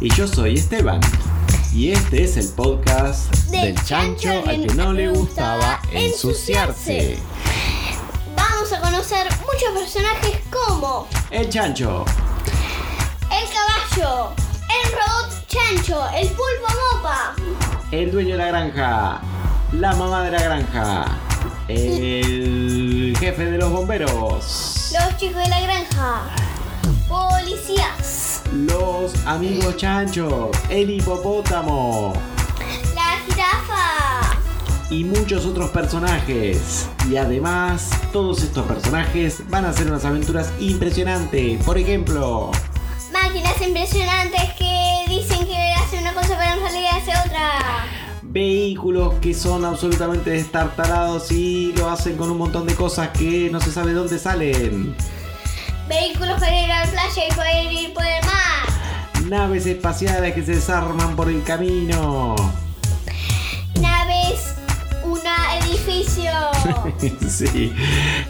Y yo soy Esteban. Y este es el podcast Del del chancho chancho al que no le gustaba ensuciarse. Vamos a conocer muchos personajes como El chancho, el caballo, el robot chancho, el pulpo mopa, el dueño de la granja, la mamá de la granja, el jefe de los bomberos, los chicos de la granja, policías, los amigos chanchos, el hipopótamo la jirafa, y muchos otros personajes. Y además, todos estos personajes van a hacer unas aventuras impresionantes. Por ejemplo, máquinas impresionantes que dicen que hacen una cosa pero en realidad hace otra. vehículos que son absolutamente destartalados y lo hacen con un montón de cosas que no se sabe dónde salen. Vehículos para ir a la playa y poder ir por el mar. Naves espaciales que se desarman por el camino. Naves, una edificio. sí.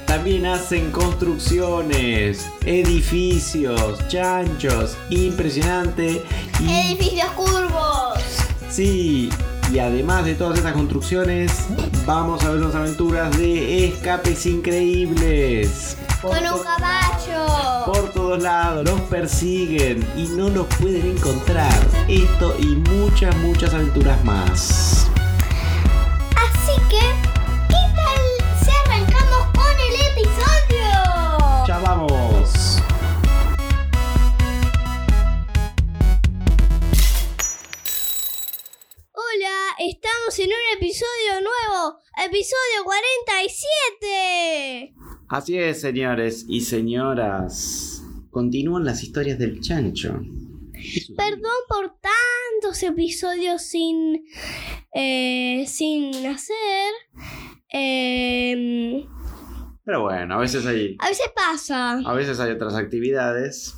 También hacen construcciones, edificios, chanchos, impresionante. Y Edificios curvos. sí, y además de todas estas construcciones, vamos a ver unas aventuras de escapes increíbles. Por Con un caballo. Por todos lados, los persiguen y no los pueden encontrar. Esto y muchas, muchas aventuras más. Así que, episodio 47. Así es, señores y señoras. Continúan las historias del chancho. Perdón por tantos episodios sin eh, sin hacer. Eh, Pero bueno, a veces hay, a veces pasa. a veces hay otras actividades.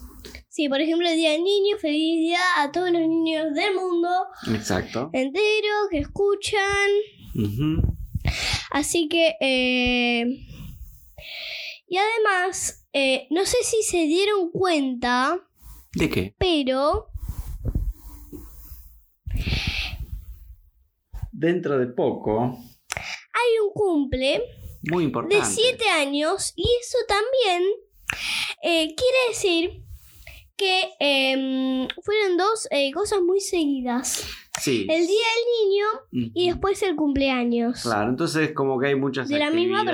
Sí, por ejemplo, el Día del Niño, feliz día a todos los niños del mundo Exacto. entero que escuchan. Ujú. Así que, eh, y además, eh, no sé si se dieron cuenta, ¿De qué? pero Dentro de poco, hay un cumple muy importante. de 7 años y eso también eh, quiere decir que em, fueron dos eh, cosas muy seguidas. Sí. El Día del Niño y después el cumpleaños. Claro, entonces como que hay muchas De la misma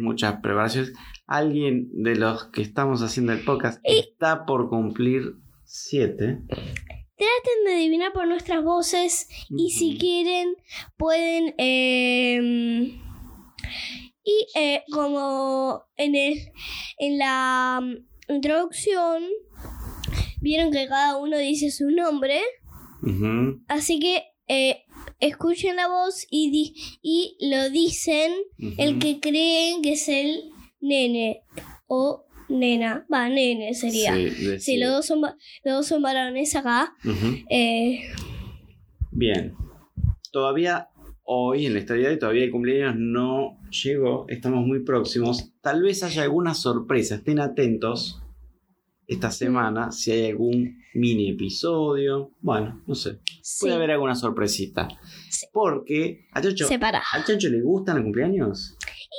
muchas preparaciones. Alguien de los que estamos haciendo el podcast Y- está por cumplir siete. Traten de adivinar por nuestras voces y si quieren pueden... em, y eh, como en, el, en la mm, introducción vieron que cada uno dice su nombre, así que eh, escuchen la voz y, di- y lo dicen el que creen que es el nene o nena. Va, nene sería. Sí, Sí, los dos, son, los dos son varones acá. Eh, Bien. Todavía hoy, en la hoy, todavía el cumpleaños no llegó. Estamos muy próximos. Tal vez haya alguna sorpresa. Estén atentos esta semana si hay algún mini episodio. Bueno, no sé. sí, Puede haber alguna sorpresita. Sí. Porque a Chancho, separa. ¿al Chancho le gustan los cumpleaños?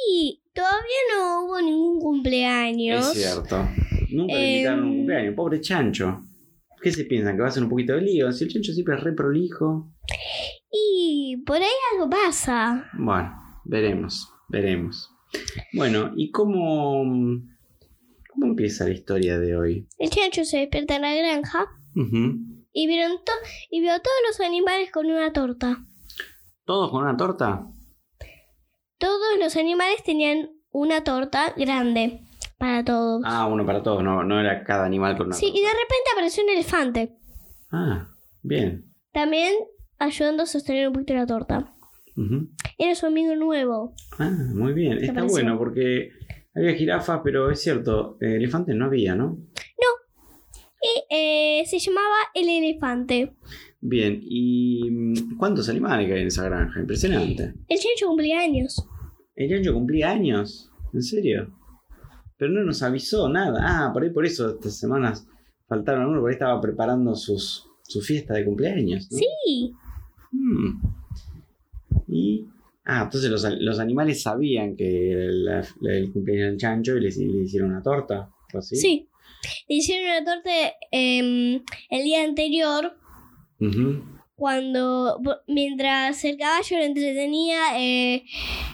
Y todavía no hubo ningún cumpleaños. Es cierto. Nunca le Em, invitaron a un cumpleaños. Pobre Chancho. ¿Qué se piensan? ¿Que va a ser un poquito de lío? Si el Chancho siempre es re prolijo. Y por ahí algo pasa. Bueno, veremos, veremos. Bueno, ¿y cómo, cómo empieza la historia de hoy? El chancho se despierta en la granja y vieron y vio a todos los animales con una torta. ¿Todos con una torta? Todos los animales tenían una torta grande para todos. Ah, uno para todos, no, no era cada animal con una sí, y de repente apareció un elefante. Ah, bien. También ayudando a sostener un poquito la torta. Ujú. Era su amigo nuevo. Ah, muy bien. ¿Te Está bueno porque había jirafas, pero es cierto, eh, elefantes no había, ¿no? Y eh, se llamaba el elefante. Bien, ¿y mm, cuántos animales que hay en esa granja? Impresionante. El chancho cumplía años. El Yancho cumplía años, ¿en serio? Pero no nos avisó nada. Ah, por ahí por eso estas semanas faltaron algunos, por ahí estaba preparando sus, su fiesta de cumpleaños. ¿no? Sí. Mm. Y. Ah, entonces los, los animales sabían que era la- la- el cumpleaños del chancho y le, le hicieron una torta. ¿o así? Sí. Le hicieron una torta em, el día anterior cuando mientras el caballo lo entretenía eh,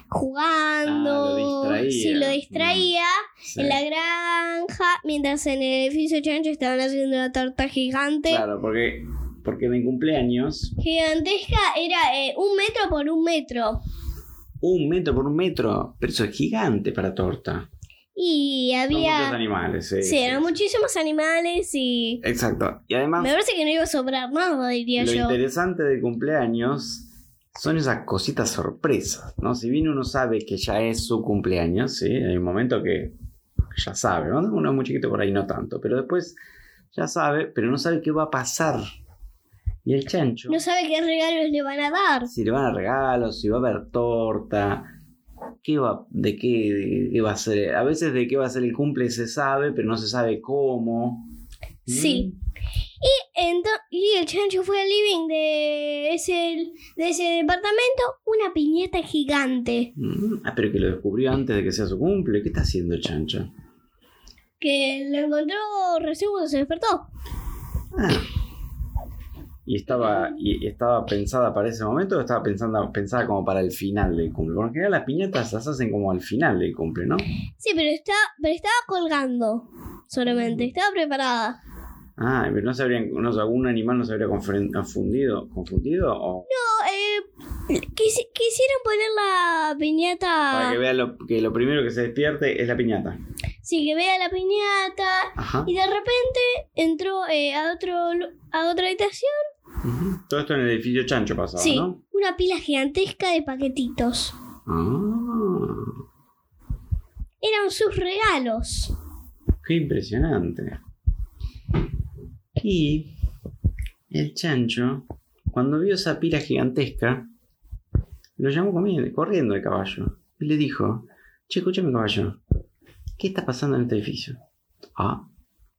jugando, Ah, lo distraía. sí, lo distraía Sí. en la granja, mientras en el edificio chancho estaban haciendo una torta gigante. Claro, porque, porque mi cumpleaños, Gigantesca era eh, un metro por un metro. un metro por un metro, pero eso es gigante para torta. Y Son muchos había... animales, sí. Sí, eran muchísimos animales y... Exacto. Y además, Me parece que no iba a sobrar nada, diría lo yo. interesante del cumpleaños son esas cositas sorpresas, ¿no? Si bien uno sabe que ya es su cumpleaños, ¿sí? Hay un momento que ya sabe, ¿no? Uno es muy chiquito por ahí no tanto, pero después ya sabe, pero no sabe qué va a pasar. Y el chancho, No sabe qué regalos le van a dar. si le van a regalos, si va a haber torta, qué va, de qué, de qué va a ser. A veces de qué va a ser el cumple se sabe, pero no se sabe cómo. Sí. Ento- y el chancho fue al living de ese, de ese departamento, una piñata gigante Mm, Ah, pero que lo descubrió antes de que sea su cumple. ¿Qué está haciendo el chancho? que lo encontró recién cuando se despertó. Ah. ¿Y estaba, y, estaba pensada para ese momento o estaba pensando, pensada como para el final del cumple? Porque en general las piñatas las hacen como al final del cumple, ¿no? Sí, pero, está, pero estaba colgando solamente, estaba preparada. Ah, pero no se habrían, no, algún animal no se habría confundido, confundido o No, eh, quisi- quisieron poner la piñata. para que vea lo, que lo primero que se despierte es la piñata. Sí, que vea la piñata. Ajá. Y de repente entró eh, a, otro, a otra habitación. Todo esto en el edificio chancho pasaba, sí, ¿no? una pila gigantesca de paquetitos. Ah, Eran sus regalos. qué impresionante. Y el chancho, cuando vio esa pila gigantesca, lo llamó comiendo, corriendo el caballo y le dijo: Che, escúchame, caballo, ¿qué está pasando en este edificio? Ah,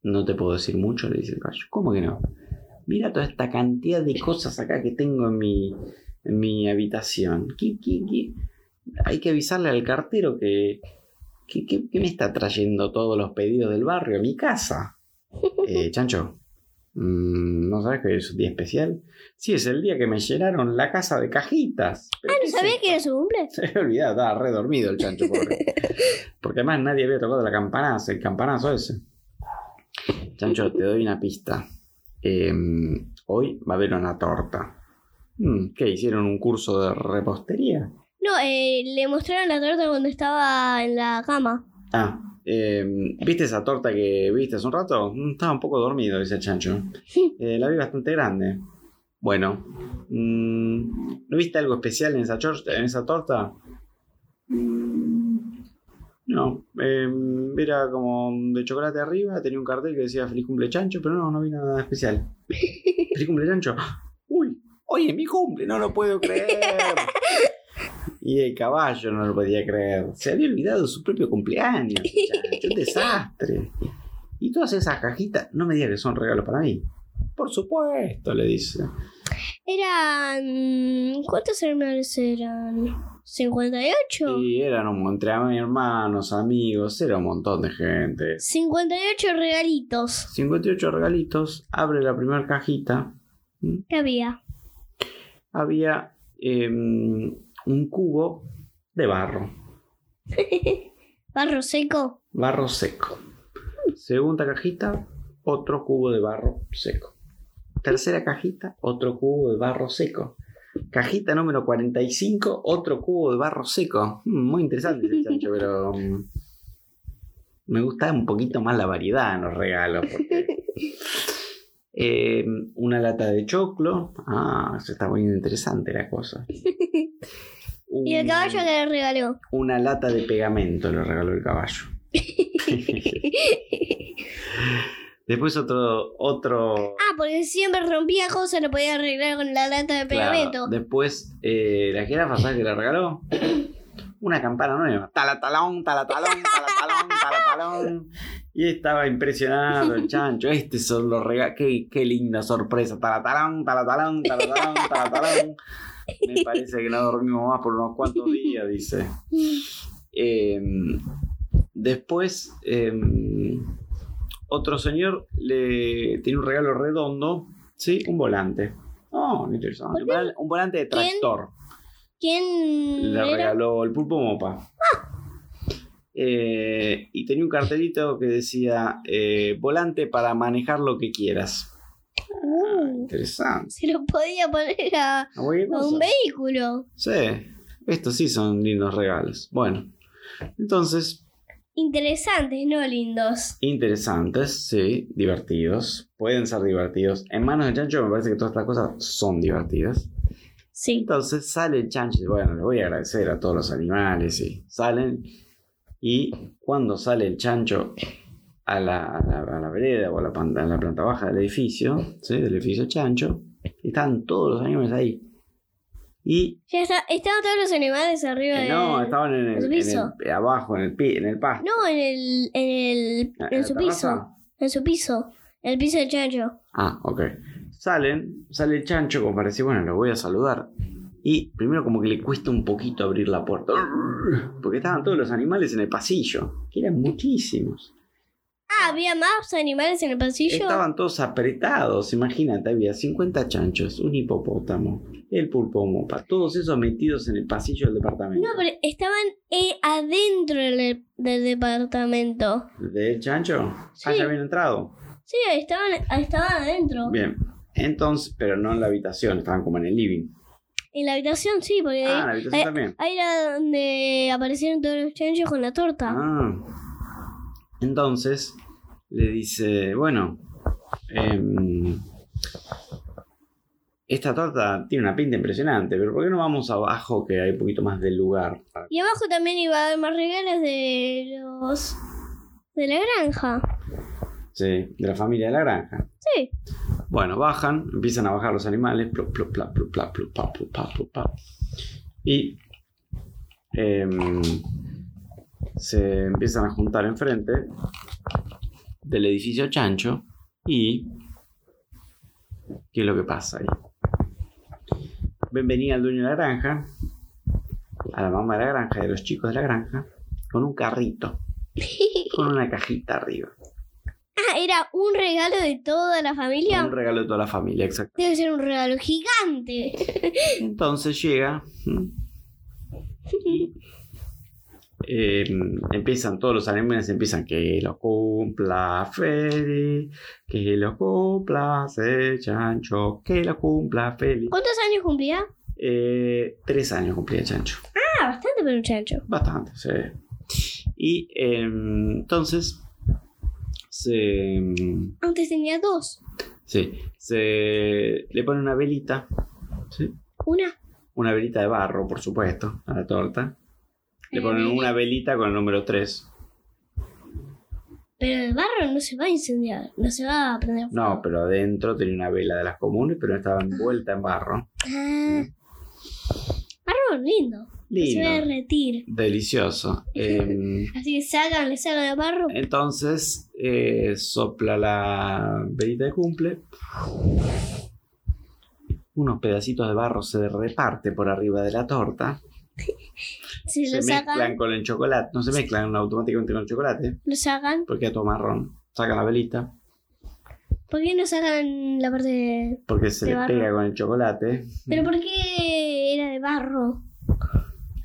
no te puedo decir mucho, le dice el caballo. ¿Cómo que no? Mira toda esta cantidad de cosas acá que tengo en mi, en mi habitación. ¿Qué, qué, qué? Hay que avisarle al cartero que, que, que- que me está trayendo todos los pedidos del barrio a mi casa. Eh, Chancho, mm, ¿no sabes que es un día especial? Sí, es el día que me llenaron la casa de cajitas. ¿Pero Ah, ¿no sabía que era su cumple? Se había olvidado, estaba re dormido el chancho, pobre. Porque además nadie había tocado la campanazo, el campanazo ese. Chancho, te doy una pista. Eh, hoy va a haber una torta. Mm, ¿Qué? ¿Hicieron un curso de repostería? No, eh, le mostraron la torta cuando estaba en la cama. Ah, eh, ¿viste esa torta que viste hace un rato? Mm, Estaba un poco dormido, dice el chancho. Eh, la vi bastante grande. Bueno, mm, ¿no viste algo especial en esa, chor- en esa torta? Mm, No, eh, era como de chocolate arriba, tenía un cartel que decía feliz cumple chancho, pero no, no vi nada especial. ¿Feliz cumple chancho? ¡Uy! ¡Hoy es mi cumple! ¡No lo puedo creer! Y el caballo no lo podía creer. Se había olvidado de su propio cumpleaños. chancho, un desastre. Y todas esas cajitas, no me digas que son regalos para mí. Por supuesto, le dice. Eran... ¿Cuántos hermanos eran? ¿58? Y eran un entre hermanos, amigos, era un montón de gente. 58 regalitos. 58 regalitos, abre la primera cajita. ¿Qué había? Había em, un cubo de barro, ¿Barro seco? barro seco. Segunda cajita, otro cubo de barro seco. Tercera cajita, otro cubo de barro seco. Cajita número 45, otro cubo de barro seco. Mm, Muy interesante ese chancho, pero mm, me gusta un poquito más la variedad en los regalos. porque- Eh, una lata de choclo. Ah, eso está muy interesante la cosa. ¿Y el caballo que le regaló? Una lata de pegamento le regaló el caballo. Después otro, otro. Ah, porque siempre rompía cosas, lo podía arreglar con la lata de claro, pegamento. después, eh, la jirafa, ¿sabes qué le regaló? Una campana nueva. Talatalón, talatalón, talatalón, talatalón. Y estaba impresionado el chancho. Estos son los regalos. Qué, qué linda sorpresa. Taratarón, taratarón, taratarón, taratarón. Me parece que no dormimos más por unos cuantos días, dice. Eh, después, eh, otro señor le tiene un regalo redondo, ¿sí? Un volante. Oh, interesante. Un volan- un volante de tractor. ¿Quién Le era? regaló el pulpo mopa. Eh, y tenía un cartelito que decía eh, volante para manejar lo que quieras. Uh, Interesante. se lo podía poner a, Ah, un vehículo. Sí, estos sí son lindos regalos. Bueno, entonces, Interesantes, no lindos. interesantes, sí, divertidos. Pueden ser divertidos. En manos de Chancho me parece que todas estas cosas son divertidas. Sí. Entonces sale el chancho y dice, bueno, le voy a agradecer a todos los animales y salen. Y cuando sale el chancho a la, a la, a la vereda o a la, planta, a la planta baja del edificio, ¿sí? del edificio chancho, están todos los animales ahí. Y Ya está, estaban todos los animales arriba eh, no, estaban en el, el en piso. el- abajo, en el, pi- en el pasto. No, en el. en el. ¿En en la su terraza? piso. En su piso. En el piso del chancho. Ah, ok. Salen, sale el chancho como para decir, bueno, lo voy a saludar. Y primero como que le cuesta un poquito abrir la puerta. Porque estaban todos los animales en el pasillo. Que eran muchísimos. Ah, había más animales en el pasillo. Estaban todos apretados. Imagínate, había 50 chanchos, un hipopótamo, el pulpo mopa. Todos esos metidos en el pasillo del departamento. No, pero estaban eh, adentro del, del departamento. ¿Del chancho? Ah, Sí. ya habían entrado. Sí, estaban, estaban adentro. Bien. Entonces, pero no en la habitación, estaban como en el living. En la habitación sí, porque Ah, en la habitación ahí, también. ahí era donde aparecieron todos los chanchos con la torta. Ah. Entonces le dice, bueno, em, esta torta tiene una pinta impresionante, pero ¿por qué no vamos abajo que hay un poquito más de lugar? para-?" Y abajo también iba a haber más regalos de los de la granja. Sí, de la familia de la granja. Sí. Bueno, bajan, empiezan a bajar los animales, plop, plop, plop, plop, plop, plop, plop, plop, plop, plop, plop. y em, se empiezan a juntar enfrente del edificio chancho y ¿qué es lo que pasa ahí? Ven venir al dueño de la granja, a la mamá de la granja y a los chicos de la granja, con un carrito, con una cajita arriba. Ah, era un regalo de toda la familia. Un regalo de toda la familia, exacto. Debe ser un regalo gigante. Entonces llega eh, empiezan todos los animales, empiezan que lo cumpla Feli, que lo cumpla ese chancho, que lo cumpla Feli. ¿Cuántos años cumplía? Eh, tres años cumplía Chancho, Ah, bastante para un chancho. bastante, sí. Y eh, entonces se, Antes tenía dos. sí, se le pone una velita, ¿sí? Una. una velita de barro, por supuesto, a la torta. Le ponen una velita con el número 3. Pero el barro no se va a incendiar. No se va a prender fuego. No, pero adentro tenía una vela de las comunes, pero estaba envuelta en barro. Ah. Barro lindo. No se va a Lindo, derretir. delicioso. Eh, Así que sacan, le sacan el barro. entonces eh, sopla la velita de cumple. Unos pedacitos de barro se reparte por arriba de la torta. Si se lo mezclan con el chocolate. No se mezclan automáticamente con el chocolate, lo sacan. porque es todo marrón. Sacan la velita, ¿Por qué no sacan la parte de... porque se De le barro. pega con el chocolate. ¿Pero por qué era de barro?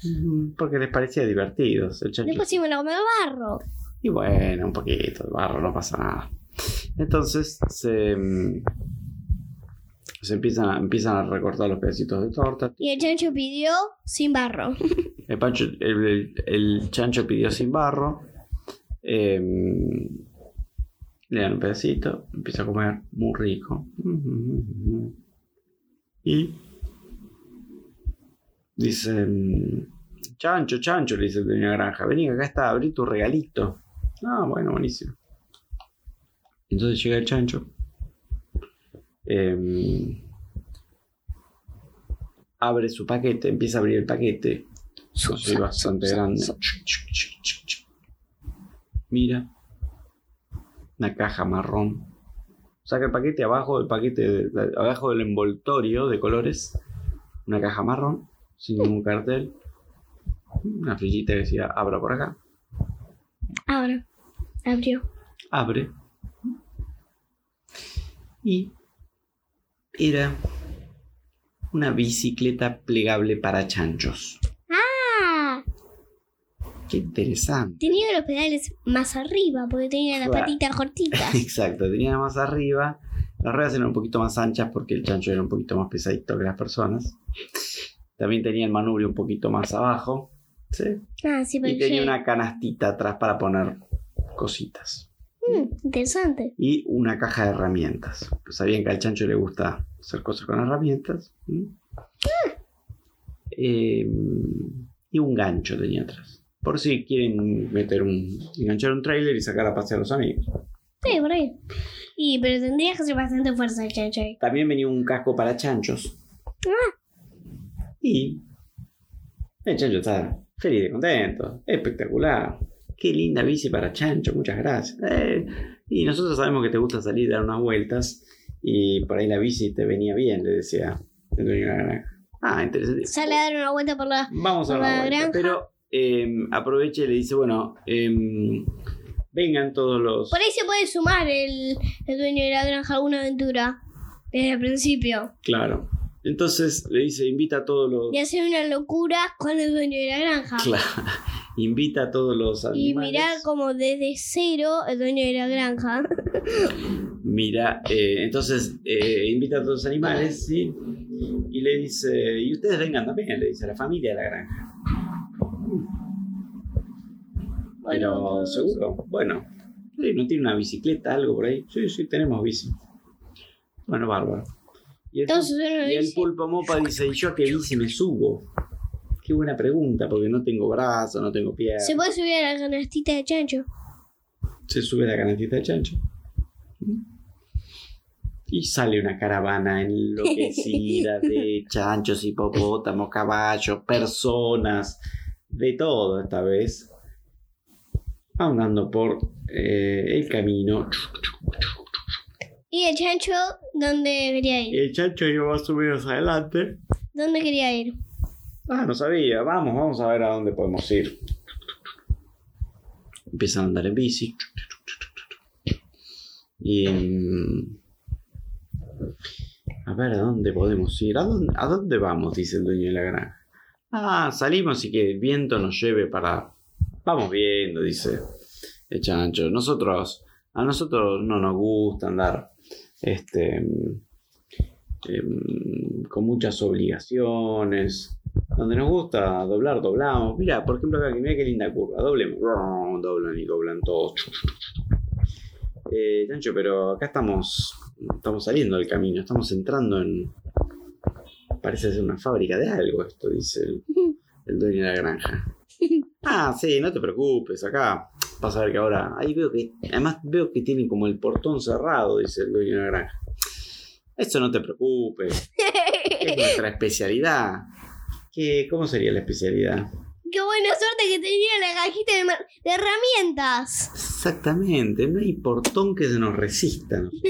Mm, Porque les parecía divertido. Después sí me lo comió barro. Y bueno, un poquito de barro, no pasa nada. Entonces se, empiezan, a, empiezan a recortar los pedacitos de torta. Y el chancho pidió sin barro. El, pancho- el- el- el chancho pidió sin barro. eh, le dan un pedacito, empieza a comer muy rico. Y dice: Chancho, chancho, le dice el dueño de la granja, vení, acá está, abrí tu regalito. Ah, bueno, buenísimo. Entonces llega el chancho. Em, abre su paquete, empieza a abrir el paquete. Así bastante grande. mira. Una caja marrón. Saca el paquete abajo del paquete, de- abajo del envoltorio de colores. Una caja marrón, sin ningún cartel. Una flechita que decía, abra por acá. Ahora. Abrió. abre y era una bicicleta plegable para chanchos. ¡Ah! Qué interesante. Tenía los pedales más arriba porque tenía las Claro. patitas cortitas. Exacto, tenía más arriba. Las ruedas eran un poquito más anchas porque el chancho era un poquito más pesadito que las personas. También tenía el manubrio un poquito más abajo. ¿sí? Ah, sí, Y tenía una canastita atrás para poner cositas. Interesante. y una caja de herramientas. Pues sabían que al chancho le gusta hacer cosas con herramientas. ¿m? Eh, y un gancho tenía atrás. Por si quieren meter un. enganchar un trailer y sacar a pasear a los amigos. Sí, por ahí. Y, pero tendría que hacer bastante fuerza el chancho ahí. También venía un casco para chanchos. Y. El chancho está feliz y contento. Espectacular. Qué linda bici para chancho, muchas gracias. Eh, y nosotros sabemos que te gusta salir a dar unas vueltas. Y por ahí la bici te venía bien, le decía el dueño de la granja. Ah, interesante. Sale a dar una vuelta por la. Vamos a dar una la vuelta. granja. Pero eh, aprovecha y le dice: Bueno, em, vengan todos los. Por ahí se puede sumar el, el dueño de la granja a alguna aventura. Desde el principio. Claro. Entonces le dice: Invita a todos los. Y hacer una locura con el dueño de la granja. Claro. Invita a todos los Y animales. mirar como desde cero el dueño de la granja. Mira, eh, entonces eh, invita a todos los animales, ¿sí? Y le dice, y ustedes vengan también, le dice, la familia de la granja. Pero, ¿seguro? Bueno, ¿no tiene una bicicleta, algo por ahí? Sí, sí, tenemos bici. Bueno, bárbaro. Y el, Entonces, y el bici. pulpo mopa dice, ¿y yo a qué bici me subo? Qué buena pregunta, porque no tengo brazos, no tengo piernas. Se puede subir a la canastita de chancho. se sube la canastita de chancho. Y sale una caravana enloquecida de chanchos, hipopótamos, caballos, personas, de todo esta vez. Andando por eh, el camino. ¿Y el chancho dónde quería ir? El chancho iba más o menos adelante. ¿Dónde quería ir? Ah, no sabía. Vamos, vamos a ver a dónde podemos ir. Empiezan a andar en bici. Y. mm, A ver, ¿a dónde podemos ir? ¿A dónde, a dónde vamos? Dice el dueño de la granja. Ah, salimos y que el viento nos lleve para. Vamos viendo, dice el chancho. Nosotros. A nosotros no nos gusta andar. Este. mm, em, con muchas obligaciones. Donde nos gusta doblar, doblamos. Mira, por ejemplo, acá, mira qué linda curva. Doblemos. Doblan y doblan todos. Eh, Chancho, pero acá estamos. Estamos saliendo del camino. Estamos entrando en. Parece ser una fábrica de algo, esto dice el, el dueño de la granja. Ah, sí, no te preocupes. Acá vas a ver que ahora. Ahí veo que. Además, veo que tiene como el portón cerrado, dice el dueño de la granja. Eso no te preocupes. Es nuestra especialidad. ¿Qué, ¿Cómo sería la especialidad? Qué buena suerte que tenía la cajita de, herramientas. Exactamente, no hay portón que se nos resista. ¿no?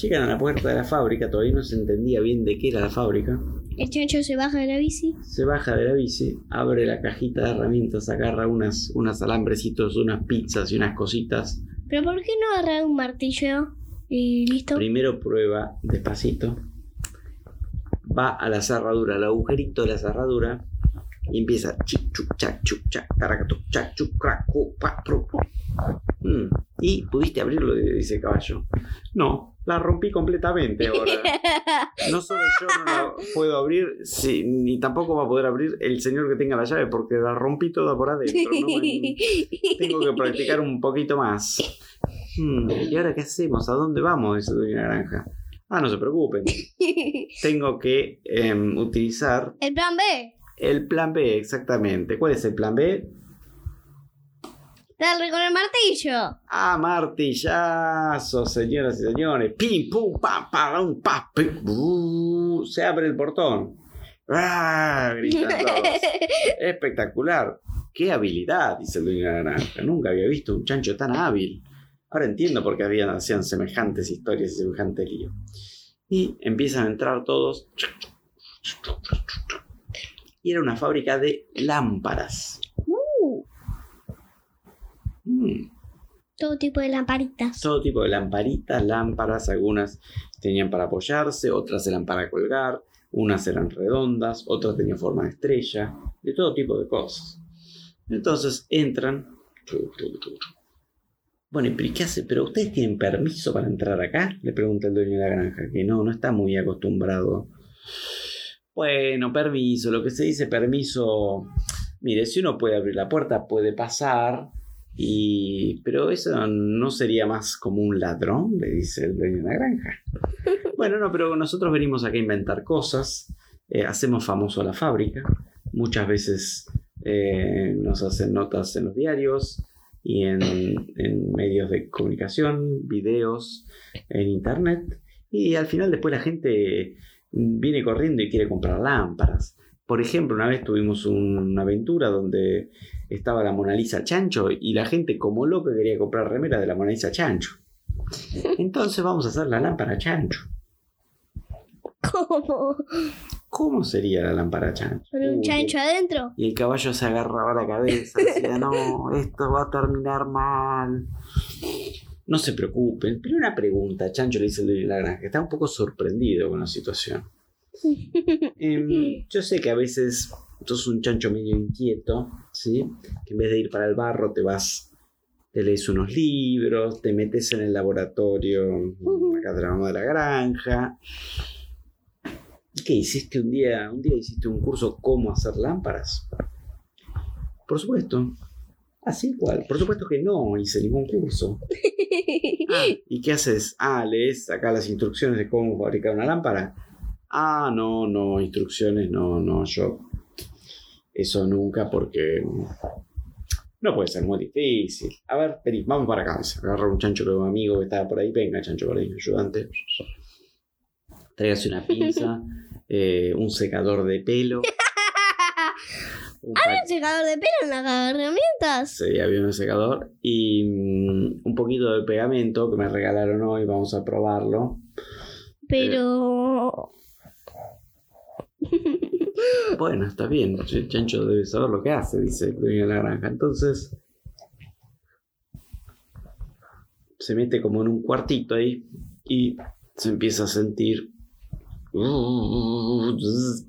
Llegan a la puerta de la fábrica, todavía no se entendía bien de qué era la fábrica. El chancho se baja de la bici. Se baja de la bici, abre la cajita de herramientas, agarra unas, unas alambrecitos, unas pizzas y unas cositas. Pero ¿por qué no agarrar un martillo? Y listo. Primero prueba despacito. Va a la cerradura, al agujerito de la cerradura. Y empieza. Mm, Y pudiste abrirlo, dice el caballo. No, la rompí completamente ahora. No solo yo no la puedo abrir, sí, ni tampoco va a poder abrir el señor que tenga la llave, porque la rompí toda por adentro. ¿no? Tengo que practicar un poquito más. Hmm, ¿Y ahora qué hacemos? ¿A dónde vamos? Dice Doña Naranja. Ah, no se preocupen. Tengo que em, utilizar El plan B. el plan B, exactamente. ¿Cuál es el plan B? Darle con el martillo. Ah, martillazo, señoras y señores. Pim, pum, pam, pam, pam, pim. Uh, se abre el portón. ¡Ah! Gritan todos. Espectacular. ¡Qué habilidad! Dice el dueño de la granja. Nunca había visto un chancho tan hábil. Ahora entiendo por qué habían, hacían semejantes historias y semejante lío. Y empiezan a entrar todos. Y era una fábrica de lámparas. Uh, Mm. todo tipo de lamparitas. todo tipo de lamparitas, lámparas, algunas tenían para apoyarse, otras eran para colgar, unas eran redondas, otras tenían forma de estrella, de todo tipo de cosas. Entonces entran. Bueno, ¿y pero ¿y qué hace? ¿Pero ustedes tienen permiso para entrar acá? Le pregunta el dueño de la granja, que no, no está muy acostumbrado. Bueno, permiso, lo que se dice permiso. Mire, si uno puede abrir la puerta, puede pasar. Y. Pero eso no sería más como un ladrón, le dice el dueño de la granja. Bueno, no, pero nosotros venimos acá a inventar cosas. eh, hacemos famoso a la fábrica. Muchas veces eh, nos hacen notas en los diarios y en, medios de comunicación, videos, en internet. Y al final después la gente viene corriendo y quiere comprar lámparas. Por ejemplo, una vez tuvimos un- una aventura donde estaba la Mona Lisa Chancho y la gente como loca quería comprar remera de la Mona Lisa Chancho. Entonces vamos a hacer la lámpara Chancho. ¿Cómo? ¿Cómo sería la lámpara Chancho? ¿Con un Uy, chancho adentro? Y el caballo se agarraba la cabeza, decía, no, esto va a terminar mal. No se preocupen. Pero una pregunta, Chancho le dice el dueño de la granja, está un poco sorprendido con la situación. Em, yo sé que a veces sos un chancho medio inquieto, ¿sí? Que en vez de ir para el barro te vas, te lees unos libros, te metes en el laboratorio acá de la granja. ¿Qué hiciste un día? Un día hiciste un curso cómo hacer lámparas. Por supuesto. Así igual. Por supuesto que no hice ningún curso. Ah, ¿Y qué haces? Ah, lees acá las instrucciones de cómo fabricar una lámpara. Ah, no, no, instrucciones, no, no, yo. Eso nunca porque. No puede ser muy difícil. A ver, vení, vamos para acá. Se agarra un chancho de un amigo que estaba por ahí. Venga, chancho por ahí, ayudante. Tráigase una pinza, eh, un secador de pelo. Un ¿Hay un secador de pelo en las herramientas? Sí, había un secador y mm, un poquito de pegamento que me regalaron hoy, vamos a probarlo. Pero... Bueno, está bien, el chancho debe saber lo que hace, dice el dueño de la granja. Entonces se mete como en un cuartito ahí y se empieza a sentir unos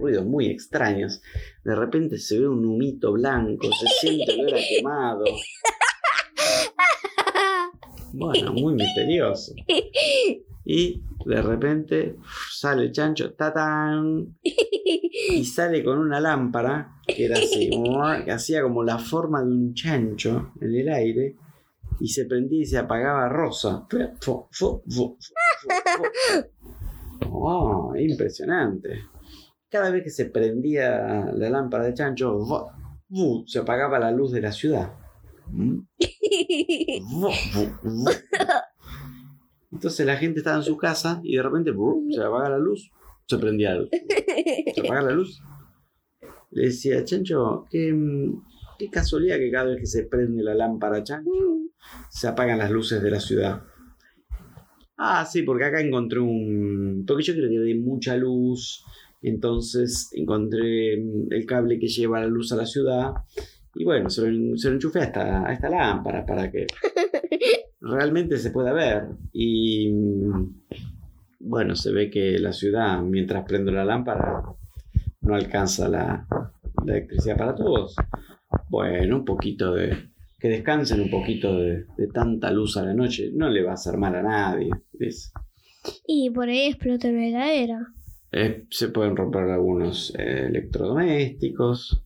ruidos muy extraños. De repente se ve un humito blanco, se siente olor a quemado. Bueno, muy misterioso. Y de repente sale el chancho, ¡tatán! Y sale con una lámpara que era así, que hacía como la forma de un chancho en el aire y se prendía y se apagaba rosa. Oh, impresionante. Cada vez que se prendía la lámpara de chancho, se apagaba la luz de la ciudad. Mm. Entonces la gente estaba en su casa y de repente se apaga la luz, se prendía la luz. Se apaga la luz. Le decía, Chancho, qué, mm, qué casualidad que cada vez que se prende la lámpara, Chancho, se apagan las luces de la ciudad. Ah, sí, porque acá encontré un... Porque yo creo que de mucha luz, entonces encontré mm, el cable que lleva la luz a la ciudad y bueno, se lo, se lo enchufé a esta, a esta lámpara para que realmente se pueda ver. Y mm, bueno, se ve que la ciudad, mientras prendo la lámpara, no alcanza la, la electricidad para todos. Bueno, un poquito de... Que descansen un poquito de, de tanta luz a la noche. No le va a hacer mal a nadie. dice. y por ahí explota una heladera. Eh, se pueden romper algunos eh, electrodomésticos,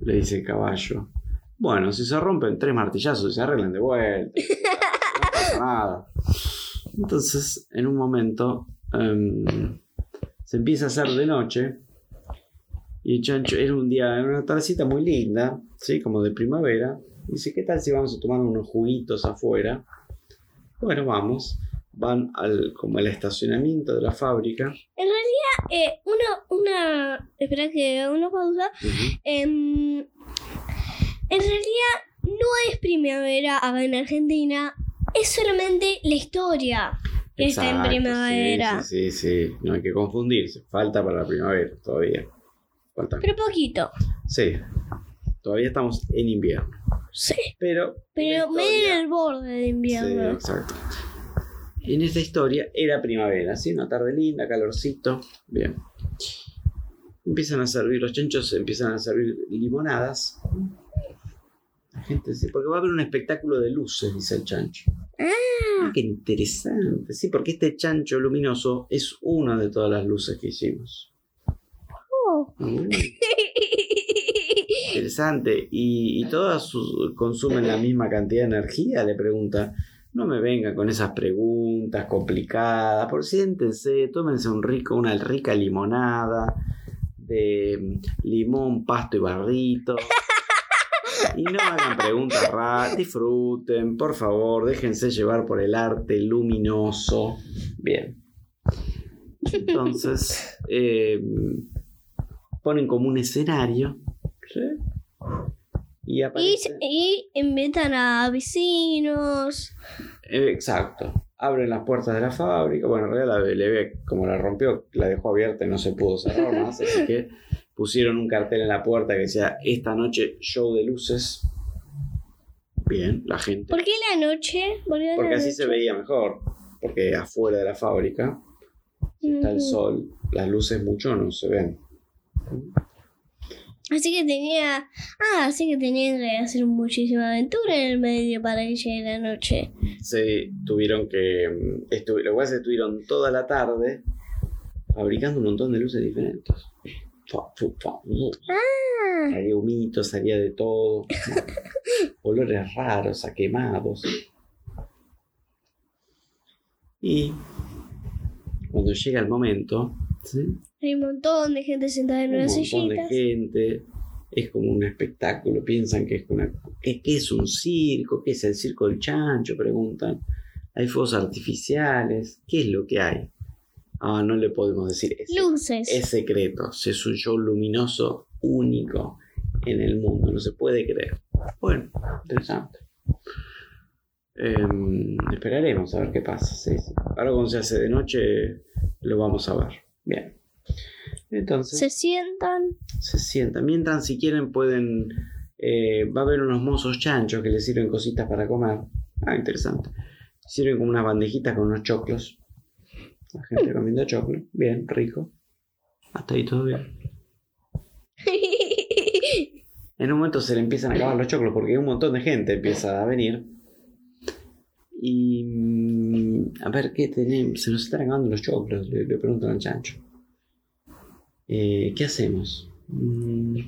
le dice el caballo. Bueno, si se rompen tres martillazos y se arreglan de vuelta. No pasa nada. Entonces, en un momento, em, se empieza a hacer de noche. Y el chancho era un día, era una tardecita muy linda, ¿sí? Como de primavera. Dice, ¿qué tal si vamos a tomar unos juguitos afuera? Bueno, vamos. van al como al estacionamiento de la fábrica. En realidad, eh, una, una. Espera que una pausa. Em, en realidad, no es primavera acá en Argentina, es solamente la historia que está en Exacto, primavera. Sí, sí, sí, sí. No hay que confundirse. Falta para la primavera todavía. Pero poquito. Sí. Todavía estamos en invierno. Sí. Pero. Pero medio en el borde de Sí, invierno. exacto. En esta historia era primavera, ¿sí? Una tarde linda, calorcito. Bien. Empiezan a servir, los chanchos empiezan a servir limonadas. La gente dice, porque va a haber un espectáculo de luces, dice el chancho. Ah, qué interesante. Sí, porque este chancho luminoso es una de todas las luces que hicimos. Mm, interesante. ¿Y, y todas sus- consumen la misma cantidad de energía? Le pregunta. No me vengan con esas preguntas complicadas. Por siéntense, tómense un rico, una rica limonada de limón, pasto y barrito. Y no hagan preguntas raras, disfruten, por favor, déjense llevar por el arte luminoso. Bien. Entonces, eh, ponen como un escenario. ¿sí? Y Y, aparece. y invitan a vecinos. Eh, Exacto. Abren las puertas de la fábrica. Bueno, en realidad la Leve, como la rompió, la dejó abierta y no se pudo cerrar más. así que pusieron un cartel en la puerta que decía: Esta noche, show de luces. Bien, la gente. ¿Por qué la noche? ¿Por qué la Porque así noche? se veía mejor. Porque afuera de la fábrica está el sol, las luces mucho no se ven. Así que tenía. Ah, así que tenían que hacer muchísima aventura en el medio para que llegue la noche. Se tuvieron que. mm, estu- lo que pasa es que estuvieron toda la tarde fabricando un montón de luces diferentes. Ah, Salía humito, salía de todo. Olores raros, a quemados. Y cuando llega el momento, ¿sí? Hay un montón de gente sentada en un unas montón de sillitas. gente, es como un espectáculo, piensan que es una... ¿Qué, qué es un circo? ¿Qué es el circo del chancho? Preguntan. Hay fuegos artificiales, ¿qué es lo que hay? Ah, no le podemos decir. Es, Luces. es secreto, es un show luminoso único en el mundo, no se puede creer. Bueno, interesante. Em, esperaremos a ver qué pasa. sí, sí. Ahora cuando se hace de noche lo vamos a ver. Bien. Entonces Se sientan. se sientan. Mientras si quieren pueden... eh, va a haber unos mozos chanchos que les sirven cositas para comer. Ah, interesante. Sirven como unas bandejitas con unos choclos. La gente comiendo choclo. Bien, rico. Hasta ahí todo bien. En un momento se le empiezan a acabar los choclos porque un montón de gente empieza a venir. Y. mm, A ver, ¿qué tenemos? Se nos están acabando los choclos, le, le preguntan al chancho. Eh, ¿Qué hacemos? Mm,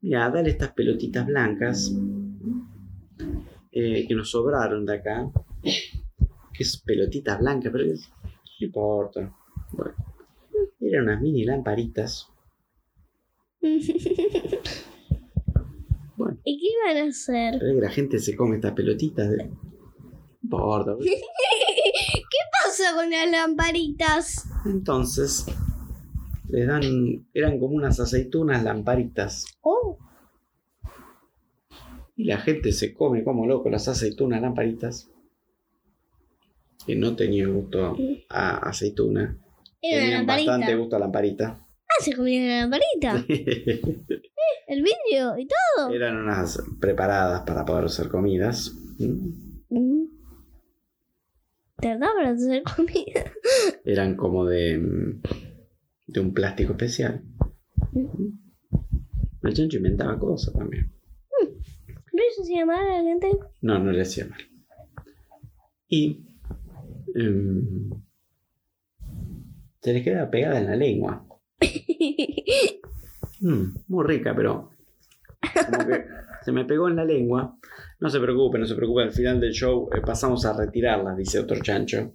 mira, dale estas pelotitas blancas eh, que nos sobraron de acá. Que es pelotitas blancas, pero no importa. Bueno, eran unas mini lamparitas. Bueno. ¿Y qué iban a hacer? Pero la gente se come estas pelotitas de. No importa. ¿Qué pasa con las lamparitas? Entonces, les dan. Eran como unas aceitunas lamparitas. Oh, Y la gente se come como loco las aceitunas lamparitas. Que no tenían gusto a aceituna. era Tenían lamparita. bastante gusto a lamparita. Ah, se comían la lamparita. El vidrio y todo. Eran unas preparadas para poder ser comidas. Mm. Mm. ¿De verdad para hacer comida? Eran como de. De un plástico especial. El chancho inventaba cosas también. ¿No eso se llama a la gente? No, no le hacía mal. Y em, se les queda pegada en la lengua. Mm, muy rica, pero como que se me pegó en la lengua. No se preocupe, no se preocupe. Al final del show eh, pasamos a retirarlas, dice otro chancho.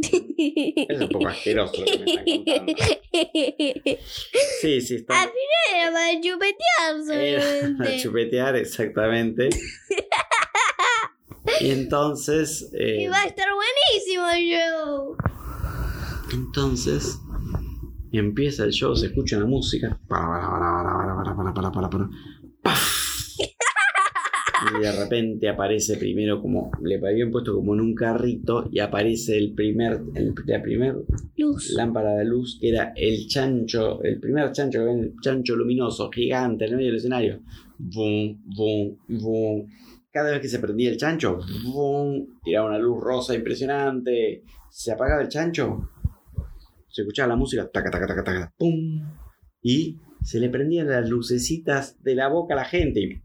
Es un poco asqueroso lo que me están contando. Sí, sí, está. Al Era para chupetear Era para chupetear, exactamente. Y entonces. eh, Y va a estar buenísimo show. Entonces empieza el show, se escucha la música. Para, para, para, para, para, para, para, para, ¡Paf! Y de repente aparece primero como, le habían puesto como en un carrito y aparece el primer, el, la primer Luz. lámpara de luz que era el chancho, el primer chancho, el chancho luminoso, gigante en el medio del escenario. Boom, boom, boom. Cada vez que se prendía el chancho, boom, tiraba una luz rosa impresionante. Se apagaba el chancho, se escuchaba la música, taca, taca, taca, taca, pum. Y se le prendían las lucecitas de la boca a la gente.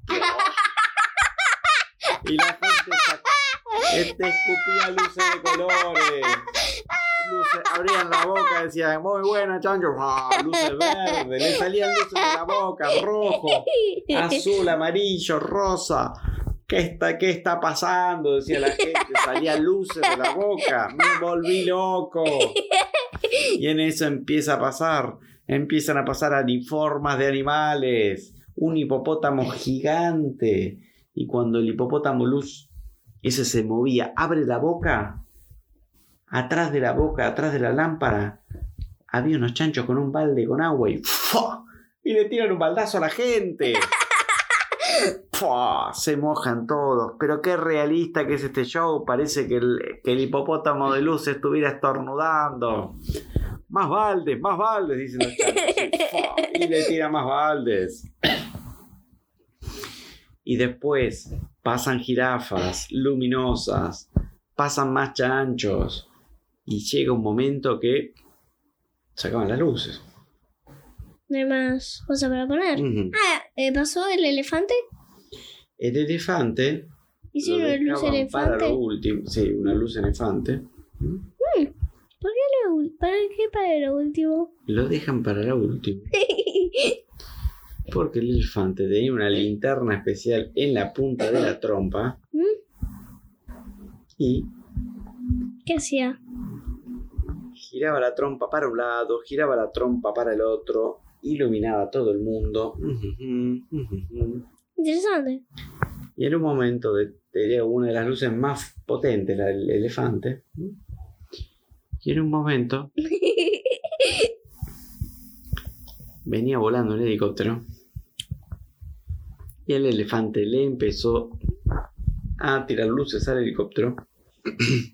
Y, la gente sac- este escupía luces de colores. Luces, abrían la boca decían, muy buena, chancho. Ah, luces verdes, le salían luces de la boca, rojo, azul, amarillo, rosa. ¿Qué está, ¿Qué está pasando? Decía la gente, salían luces de la boca. Me volví loco. Y en eso empieza a pasar. Empiezan a pasar aniformas de animales. Un hipopótamo gigante. Y cuando el hipopótamo luz, ese se movía, abre la boca. Atrás de la boca, atrás de la lámpara, había unos chanchos con un balde con agua y ¡fua! Y le tiran un baldazo a la gente. ¡Fua! Se mojan todos. Pero qué realista que es este show. Parece que el, que el hipopótamo de luz estuviera estornudando. Más baldes, más baldes, dicen los chanchos. ¡Fua! Y le tira más baldes. Y después pasan jirafas luminosas, pasan más chanchos. Y llega un momento que se acaban las luces. No hay más cosas para poner. Ah, eh, ¿pasó el elefante? El elefante. ¿Hicieron una luz dejaban Para elefante? lo último. Sí, una luz elefante. ¿Por qué lo, ¿Para qué para lo último? Lo dejan para lo último. Porque el elefante tenía una linterna especial en la punta de la trompa. Y ¿Qué hacía? giraba la trompa para un lado, giraba la trompa para el otro, iluminaba a todo el mundo. Interesante. Y en un momento de, tenía una de las luces más potentes, la del elefante. Y en un momento venía volando un helicóptero. Y el elefante le empezó a tirar luces al helicóptero.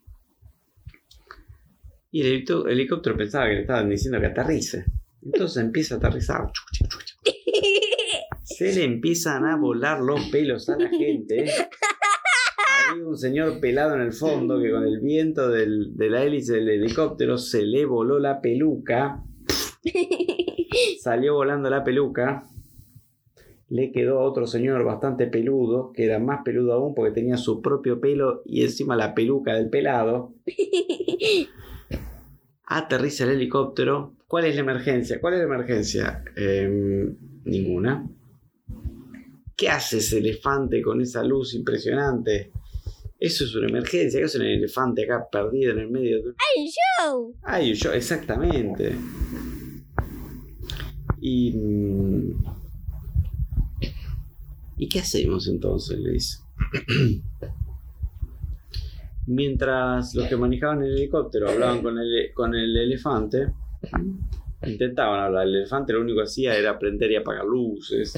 Y el helicóptero pensaba que le estaban diciendo que aterrice. Entonces empieza a aterrizar. Se le empiezan a volar los pelos a la gente. Había un señor pelado en el fondo que con el viento del- de la hélice del helicóptero se le voló la peluca. Salió volando la peluca. Le quedó a otro señor bastante peludo, que era más peludo aún porque tenía su propio pelo y encima la peluca del pelado. Aterriza el helicóptero. ¿Cuál es la emergencia? ¿Cuál es la emergencia? Em, ninguna. ¿Qué hace ese elefante con esa luz impresionante? Eso es una emergencia. ¿Qué hace un elefante acá perdido en el medio de un... ¡Ay, show! Ay, yo, exactamente. Y. mm, ¿Y qué hacemos entonces? Le dice. Mientras los que manejaban el helicóptero hablaban con el, con el elefante, intentaban hablar. El elefante lo único que hacía era prender y apagar luces,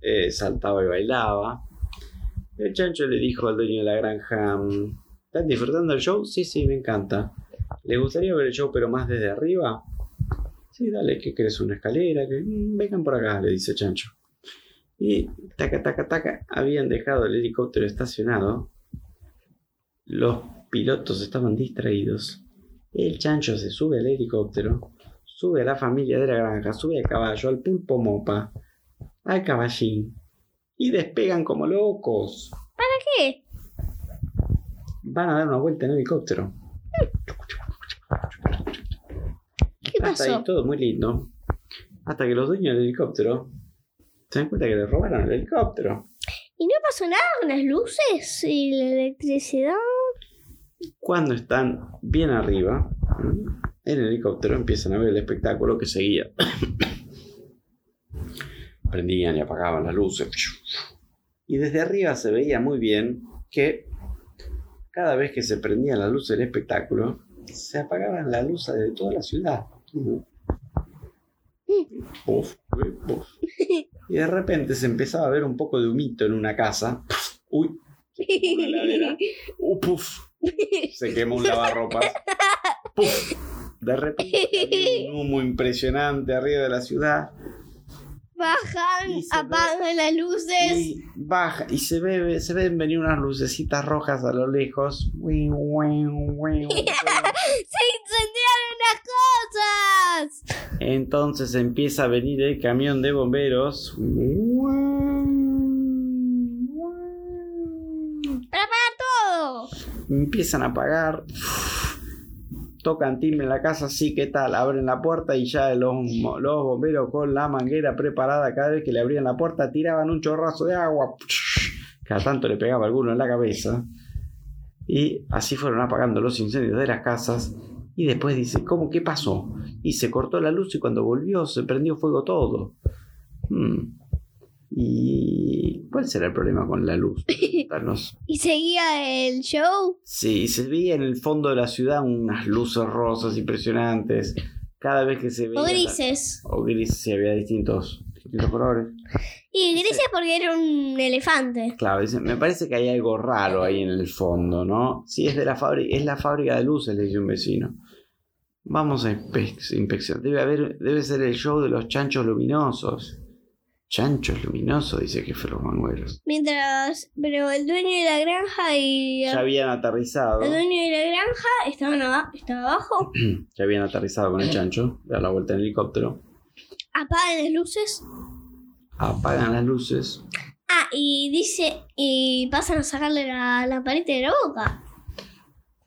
eh, saltaba y bailaba. El chancho le dijo al dueño de la granja: ¿Están disfrutando del show? Sí, sí, me encanta. ¿Les gustaría ver el show pero más desde arriba? Sí, dale, ¿qué querés? ¿Una escalera? que Vengan por acá, le dice Chancho. Y taca, taca, taca, habían dejado el helicóptero estacionado. Los pilotos estaban distraídos. El chancho se sube al helicóptero, sube a la familia de la granja, sube al caballo, al pulpo mopa, al caballín. Y despegan como locos. ¿Qué? Van a dar una vuelta en helicóptero. ¿Qué Hasta ahí todo muy lindo. Hasta que los dueños del helicóptero se dan cuenta que le robaron el helicóptero. ¿Y no pasó nada con las luces y la electricidad? Cuando están bien arriba, en el helicóptero empiezan a ver el espectáculo que seguía. Prendían y apagaban las luces. Y desde arriba se veía muy bien que cada vez que se prendía la luz del espectáculo, se apagaban las luces de toda la ciudad. Puf, eh, puf. Y de repente se empezaba a ver un poco de humito en una casa. Uy, se quemó una heladera. Uh, puf, se quemó un lavarropas. Puf. De repente había un humo impresionante arriba de la ciudad. Bajan, apagan las luces. Y baja y se ve, se ven venir unas lucecitas rojas a lo lejos. Wing, wing, wing. ¡Se incendiaron las cosas! Entonces empieza a venir el camión de bomberos. ¡Para todo! Empiezan a apagar. Tocan timbre en la casa, sí, ¿qué tal? Abren la puerta y ya los, los bomberos con la manguera preparada, cada vez que le abrían la puerta, tiraban un chorrazo de agua. Cada tanto le pegaba alguno en la cabeza. Y así fueron apagando los incendios de las casas. Y después dice, ¿cómo qué pasó? Y se cortó la luz y cuando volvió se prendió fuego todo. Hmm. ¿Y cuál será el problema con la luz? ¿Y seguía el show? Sí, se veía en el fondo de la ciudad unas luces rosas impresionantes. Cada vez que se veía. ¿O grises? O grises, sí, había distintos, distintos colores. Y grises porque era un elefante. Claro, dice, me parece que hay algo raro ahí en el fondo, ¿no? Sí, es de la fábrica, es la fábrica de luces, le dice un vecino. Vamos a inspe- inspeccionar. Debe haber, debe ser el show de los chanchos luminosos. Chanchos luminosos, dice que fueron mangueros. Mientras. Pero el dueño de la granja y. Ya habían aterrizado. El dueño de la granja estaban aba- estaba abajo. Ya habían aterrizado con el chancho, dar la vuelta en helicóptero. Apagan las luces. Apagan las luces. Ah, y dice. Y pasan a sacarle la lamparita de la boca.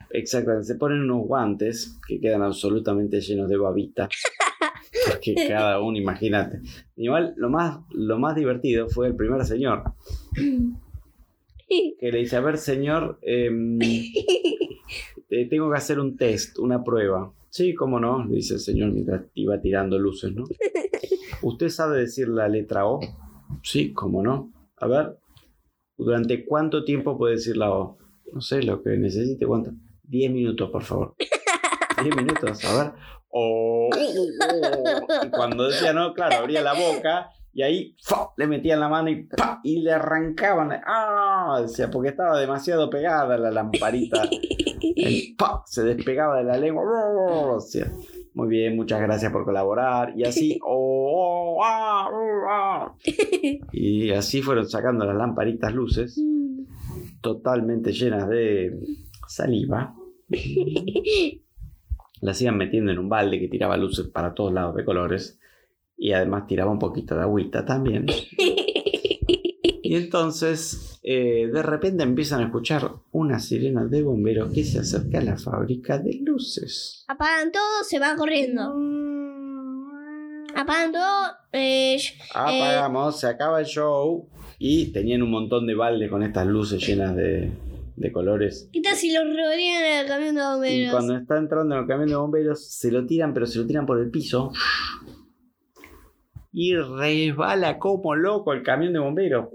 Exactamente, se ponen unos guantes que quedan absolutamente llenos de babita. Porque cada uno, imagínate. Igual, lo más, lo más divertido fue el primer señor. Que le dice, a ver, señor, eh, tengo que hacer un test, una prueba. Sí, cómo no, le dice el señor mientras iba tirando luces, ¿no? ¿Usted sabe decir la letra O? Sí, cómo no. A ver, ¿durante cuánto tiempo puede decir la O? No sé, lo que necesite, ¿cuánto? 10 minutos, por favor. 10 minutos, a ver. O. Y cuando decía no, claro, abría la boca y ahí le metían la mano y y le arrancaban. ¡Ah! Decía, porque estaba demasiado pegada la lamparita. El se despegaba de la lengua. Muy bien, muchas gracias por colaborar. Y así. ¡oh! oh, ah, ah. Y así fueron sacando las lamparitas luces, Mm. totalmente llenas de saliva. Las iban metiendo en un balde que tiraba luces para todos lados de colores. Y además tiraba un poquito de agüita también. Y entonces, eh, de repente empiezan a escuchar una sirena de bomberos que se acerca a la fábrica de luces. Apagan todo, se van corriendo. Apagan todo. Eh, Apagamos, se acaba el show y tenían un montón de baldes con estas luces llenas de, de colores. ¿Qué tal si los rodean al camión de Y bomberos? cuando está entrando en el camión de bomberos, se lo tiran, pero se lo tiran por el piso. Y resbala como loco el camión de bomberos.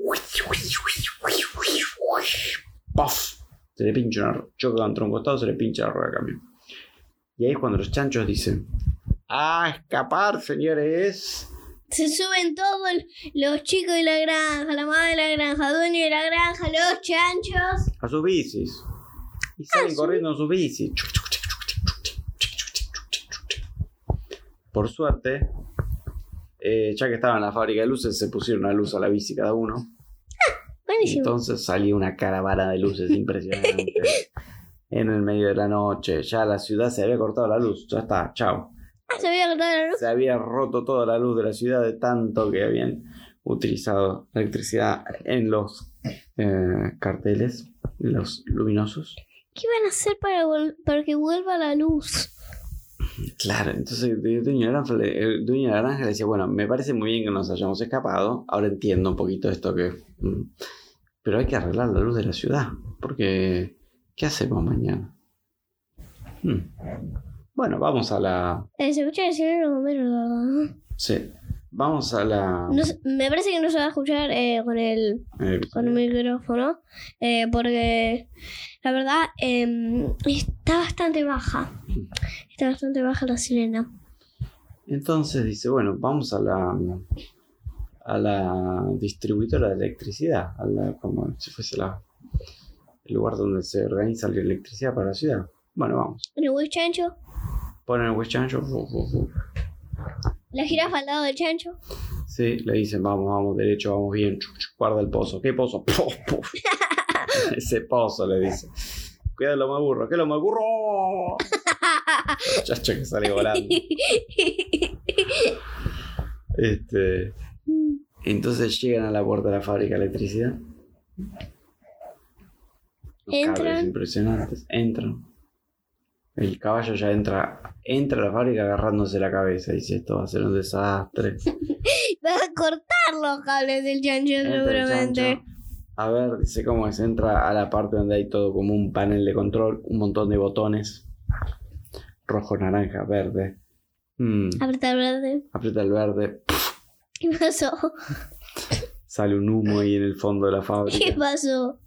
¡Puff! Se le pincha una choca contra un costado, se le pincha la rueda del camión. Y ahí es cuando los chanchos dicen: ¡A escapar, señores! Se suben todos los chicos de la granja, la madre de la granja, dueño de la granja, los chanchos. A sus bicis. Y salen Ah, corriendo en sus bicis. Por suerte, eh, ya que estaban en la fábrica de luces, se pusieron una luz a la bici cada uno. Buenísimo. Entonces salió una caravana de luces impresionante. en el medio de la noche. Ya la ciudad se había cortado la luz. Ya está, chao. Ah, se había cortado la luz. Se había roto toda la luz de la ciudad de tanto que habían utilizado electricidad en los eh, carteles, los luminosos. ¿Qué iban a hacer para, para que vuelva la luz? Claro, entonces el dueño, de la granja, le- el dueño de la granja le decía, bueno, me parece muy bien que nos hayamos escapado, ahora entiendo un poquito esto que... mm, Pero hay que arreglar la luz de la ciudad, porque ¿qué hacemos mañana? Hmm. Bueno, vamos a la... Eh, se escucha el bomberos, ¿verdad? Sí. Vamos a la. No me parece que no se va a escuchar eh, con el eh, con el micrófono eh, porque la verdad em, está bastante baja. Está bastante baja la sirena. Entonces dice, bueno, vamos a la a la distribuidora de electricidad, a la, como si fuese la, el lugar donde se organiza la electricidad para la ciudad. Bueno, vamos. ¿En el chancho? Ponen el Chancho. ¿La jirafa al lado del chancho? Sí, le dicen, vamos, vamos, derecho, vamos bien. Guarda el pozo. ¿Qué pozo? Puf, puf. Ese pozo le dice. Cuidado lo más burro. ¿Qué lo más burro? Chacho que sale volando. Este, entonces llegan a la puerta de la fábrica de electricidad. Los Entran. impresionantes. Entran. El caballo ya entra, entra a la fábrica agarrándose la cabeza. Dice, esto va a ser un desastre. Vas a cortar los cables del chancho Entra el seguramente. chancho. A ver, dice cómo es. Entra a la parte donde hay todo como un panel de control, un montón de botones. Rojo, naranja, verde. Mm, Apretar verde. aprieta el verde. ¿Qué pasó? Sale un humo ahí en el fondo de la ¿Qué fábrica. pasó?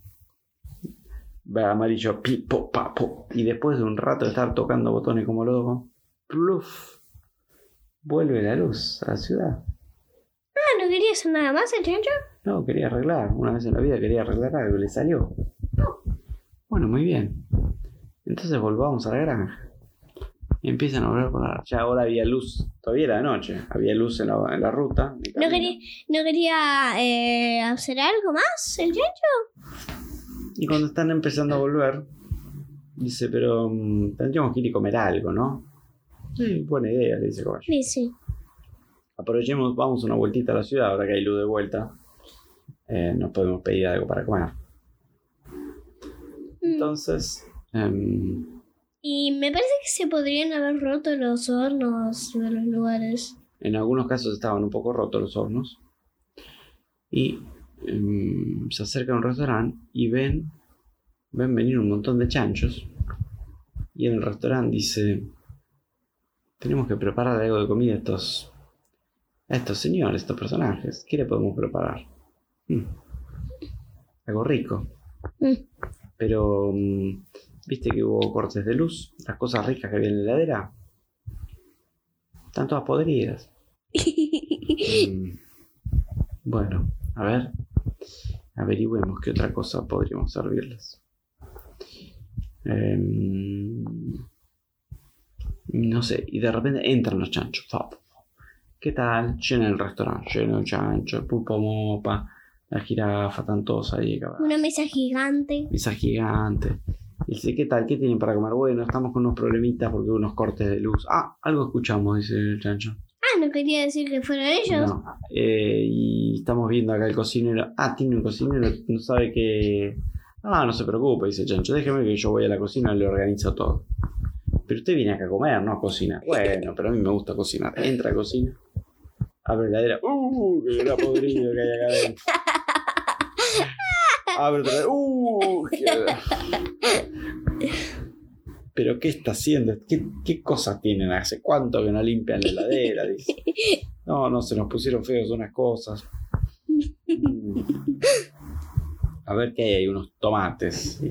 Amarillo, pi, po, pa, po. Y después de un rato de estar tocando botones como loco, pluf, vuelve la luz a la ciudad. Ah, ¿no quería hacer nada más el chancho? No, quería arreglar. Una vez en la vida quería arreglar algo, le salió. Bueno, muy bien. Entonces volvamos a la granja. Y empiezan a volver por la... Ya ahora había luz. Todavía era de noche. Había luz en la, en la ruta. en ¿No quería, no quería eh, hacer algo más el chancho? Y cuando están empezando a volver, dice, pero mm, tendríamos que ir y comer algo, ¿no? Sí, buena idea, le dice Caballo. Sí, sí. Aprovechemos, vamos una vueltita a la ciudad, ahora que hay luz de vuelta. Eh, nos podemos pedir algo para comer. Mm. Entonces, em, Y me parece que se podrían haber roto los hornos de los lugares. en algunos casos estaban un poco rotos los hornos. Y em, se acercan a un restaurante y ven, ven venir un montón de chanchos. Y en el restaurante dice, tenemos que preparar algo de comida a estos, a estos señores, estos personajes. ¿Qué le podemos preparar? Mm, algo rico. Mm. Pero, mm, ¿viste que hubo cortes de luz? Las cosas ricas que había en la heladera. Están todas podridas. Bueno, a ver. Averigüemos qué otra cosa podríamos servirles. Em, no sé, y de repente entran los chanchos. ¿Qué tal? Llena el restaurante, lleno de chanchos, pulpo mopa, la jirafa, están todos ahí. cabrón. Una mesa gigante. Mesa gigante. Y dice, ¿qué tal? ¿Qué tienen para comer? Bueno, estamos con unos problemitas porque hubo unos cortes de luz. Ah, algo escuchamos, dice el chancho. Ah, no quería decir que fueron ellos. No. Eh, y estamos viendo acá el cocinero. Ah, tiene un cocinero, no sabe que. Ah, no se preocupe, dice chancho. Déjeme que yo voy a la cocina y le organizo todo. Pero usted viene acá a comer, no a cocinar. Bueno, pero a mí me gusta cocinar. Entra a cocina. Abre la heladera. ¡Uh! ¡Qué era podrido que hay acá adentro! Abre otra vez. ¡Uh! qué- ¿Pero qué está haciendo? ¿Qué, qué cosas tienen? ¿Hace cuánto que no limpian la heladera? Dice. No, no, se nos pusieron feos unas cosas. Mm. A ver qué hay, hay unos tomates.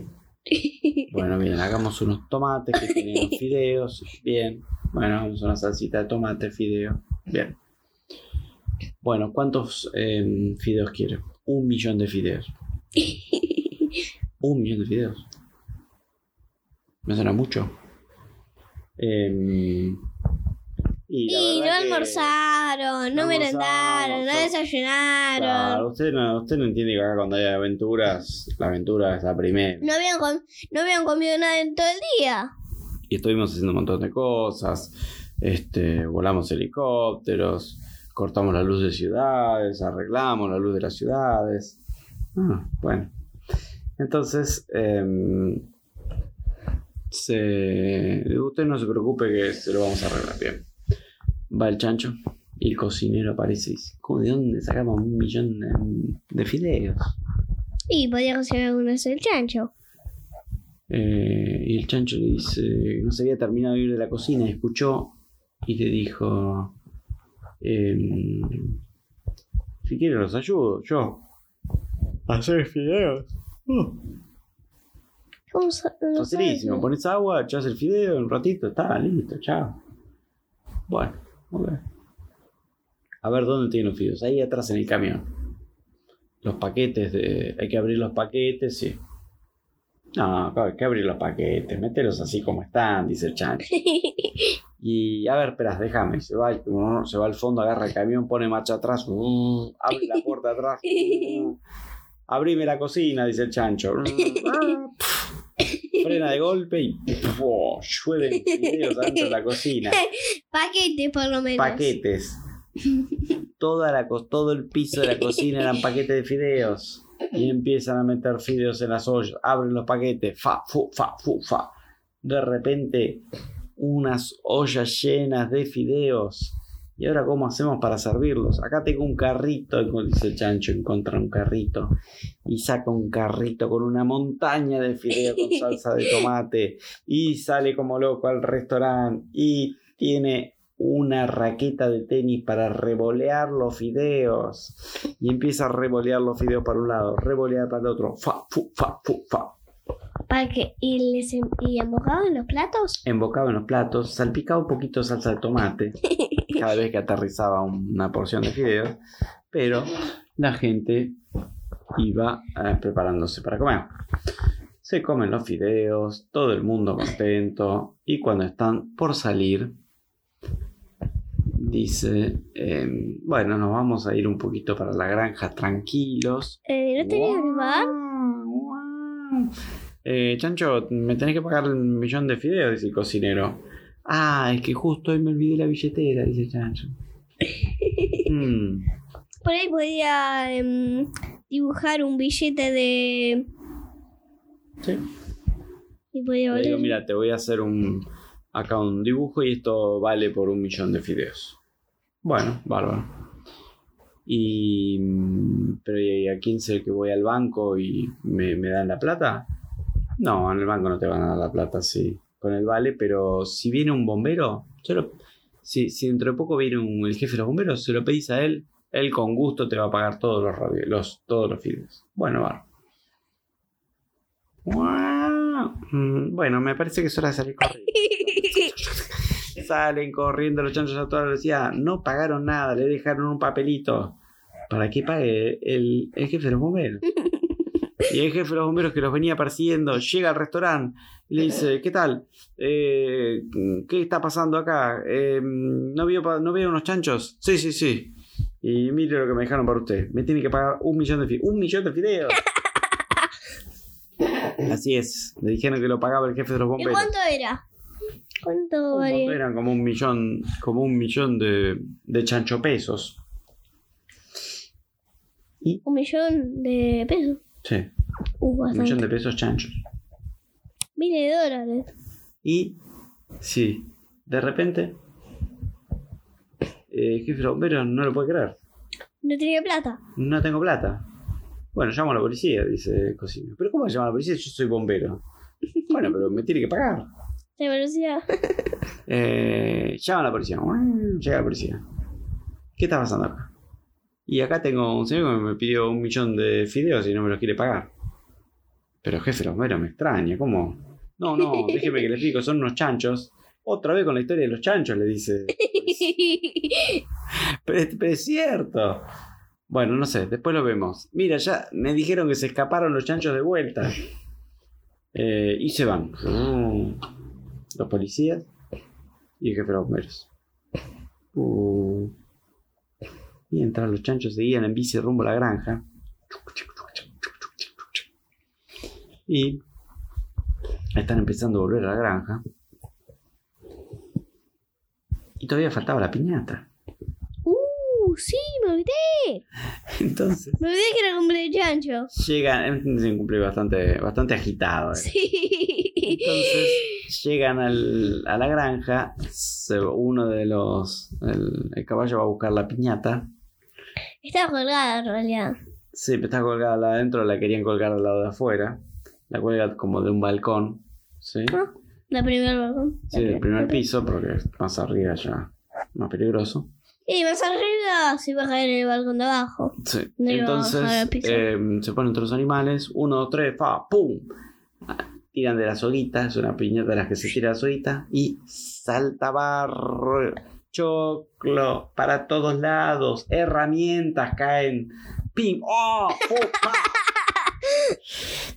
Bueno, bien, hagamos unos tomates que tienen fideos. Bien. Bueno, hagamos una salsita de tomate, fideo. Bien. Bueno, ¿cuántos em, fideos quiere? Un millón de fideos. Un millón de fideos. Me suena mucho. Em, y no almorzaron, no no merendaron, no desayunaron. Claro, usted no, usted no entiende que acá cuando hay aventuras, la aventura es la primera. No habían, com- no habían comido nada en todo el día. Y estuvimos haciendo un montón de cosas. Este, volamos helicópteros, cortamos la luz de ciudades, arreglamos la luz de las ciudades. Ah, bueno. Entonces, em, se, usted no se preocupe que se lo vamos a arreglar bien. Va el chancho y el cocinero aparece y dice, ¿cómo de dónde sacamos un millón de, de fideos? Y podía cocinar algunos el chancho. Eh, y el chancho le dice, no se había terminado de ir de la cocina, y escuchó y le dijo, Em, si quieren los ayudo, yo. A hacer fideos. Uh, ¿Cómo facilísimo. Pones agua, echas el fideo, un ratito, está listo, chao. Bueno, ok. A ver dónde tienen los fideos. Ahí atrás en el camión. Los paquetes de. Hay que abrir los paquetes, sí. No, hay que abrir los paquetes, mételos así como están, dice el chancho. Y a ver, espera, déjame. Se va, al- se va al fondo, agarra el camión, pone marcha atrás, uh, abre la puerta atrás. uh, abrime la cocina, dice el chancho. uh, frena de golpe y oh, llueven fideos adentro de la cocina. Paquete, por lo menos. Paquetes. Toda la, todo el piso de la cocina eran paquetes de fideos. Y empiezan a meter fideos en las ollas. Abren los paquetes. Fa, fu, fa, fu, fa. De repente, unas ollas llenas de fideos. ¿Y ahora cómo hacemos para servirlos? Acá tengo un carrito, dice el chancho, encuentra un carrito. Y saca un carrito con una montaña de fideos con salsa de tomate. Y sale como loco al restaurante. Y tiene una raqueta de tenis para revolear los fideos. Y empieza a revolear los fideos para un lado, revolear para el otro. Fa, fu, fa, fu, fa. ¿Para qué? ¿Y, les ¿Y embocado en los platos? Embocado en los platos, salpicado un poquito de salsa de tomate. Cada vez que aterrizaba una porción de fideos. Pero la gente iba eh, preparándose para comer. Se comen los fideos, todo el mundo contento. Y cuando están por salir, dice, em, bueno, nos vamos a ir un poquito para la granja tranquilos. Eh, ¿No que pagar? Guau. Eh, Chancho, me tenés que pagar un millón de fideos, dice el cocinero. Ah, es que justo hoy me olvidé la billetera, dice Chancho. Mm, Por ahí podía em, dibujar un billete de... sí. Y podía Le digo, mira, te voy a hacer un acá un dibujo y esto vale por un millón de fideos. Bueno, bárbaro. Y mm, pero ¿y a quién sé que voy al banco y me, me dan la plata? No, en el banco no te van a dar la plata, sí, con el vale, pero si viene un bombero, yo lo- si, si dentro de poco viene un- el jefe de los bomberos, se lo pedís a él, él con gusto te va a pagar todos los, los todos los fideos. Bueno, va. Mm, Bueno, me parece que es hora de salir corriendo. Salen corriendo los chanchos a toda velocidad. No pagaron nada, le dejaron un papelito. Para que pague el, el jefe de los bomberos. Y el jefe de los bomberos que los venía persiguiendo llega al restaurante y le dice: ¿Qué tal? Eh, ¿Qué está pasando acá? Eh, ¿no, vio, pa- ¿No vieron unos chanchos? Sí, sí, sí. Y mire lo que me dejaron para usted. Me tiene que pagar un millón de fideos. ¡Un millón de fideos! Así es. Le dijeron que lo pagaba el jefe de los ¿Y bomberos. cuánto era? ¿Cuánto valía? Eran como un millón, como un millón de, de chancho pesos. Y, Un millón de pesos. Sí, Uh, un millón de pesos chanchos. Miles de dólares. Y, sí, de repente, eh, jefe de bomberos no lo puede creer. No tenía plata. No tengo plata. Bueno, llamo a la policía, dice el cocinero. ¿Pero cómo llama a la policía? Yo soy bombero. Bueno, pero me tiene que pagar. De velocidad. Eh, llama a la policía. Llega la policía. ¿Qué está pasando acá? Y acá tengo un señor que me pidió un millón de fideos y no me los quiere pagar. Pero jefe, los meros me extraña. ¿Cómo? No, no, déjeme que le explico. Son unos chanchos. Otra vez con la historia de los chanchos, le dice. Pero, es- pero es cierto. Bueno, no sé, después lo vemos. Mira, ya me dijeron que se escaparon los chanchos de vuelta. Eh, y se van. Los policías y el jefe de los bomberos. Uh. Mientras los chanchos seguían en bici rumbo a la granja. Y están empezando a volver a la granja. Y todavía faltaba la piñata. uh, sí, me olvidé. Entonces Me olvidé que era cumpleaños de chancho. llegan, es un cumpleaños bastante, bastante agitado. eh. Sí. Entonces llegan al- a la granja, uno de los, el, el caballo va a buscar la piñata, Estaba colgada en realidad. sí, pero está colgada la de adentro, la querían colgar al lado de afuera, la cuelga como de un balcón, sí, Ah, La primera balcón. sí del primer piso, porque más arriba ya más peligroso. Y más arriba se va a caer en el balcón de abajo. Sí. No Entonces eh, se ponen todos los animales, uno, dos, tres, fa, pum. Tiran de la soguita, es una piñata de las que se tira la soguita y salta barro, choclo para todos lados, herramientas caen, pim, oh,